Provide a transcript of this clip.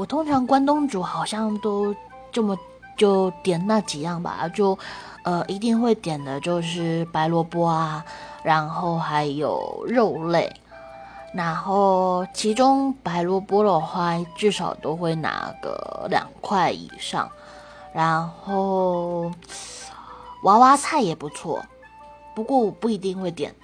我通常关东煮好像都这么就点那几样吧就呃一定会点的就是白萝卜啊然后还有肉类。然后其中白萝卜的话至少都会拿个两块以上。然后娃娃菜也不错不过我不一定会点。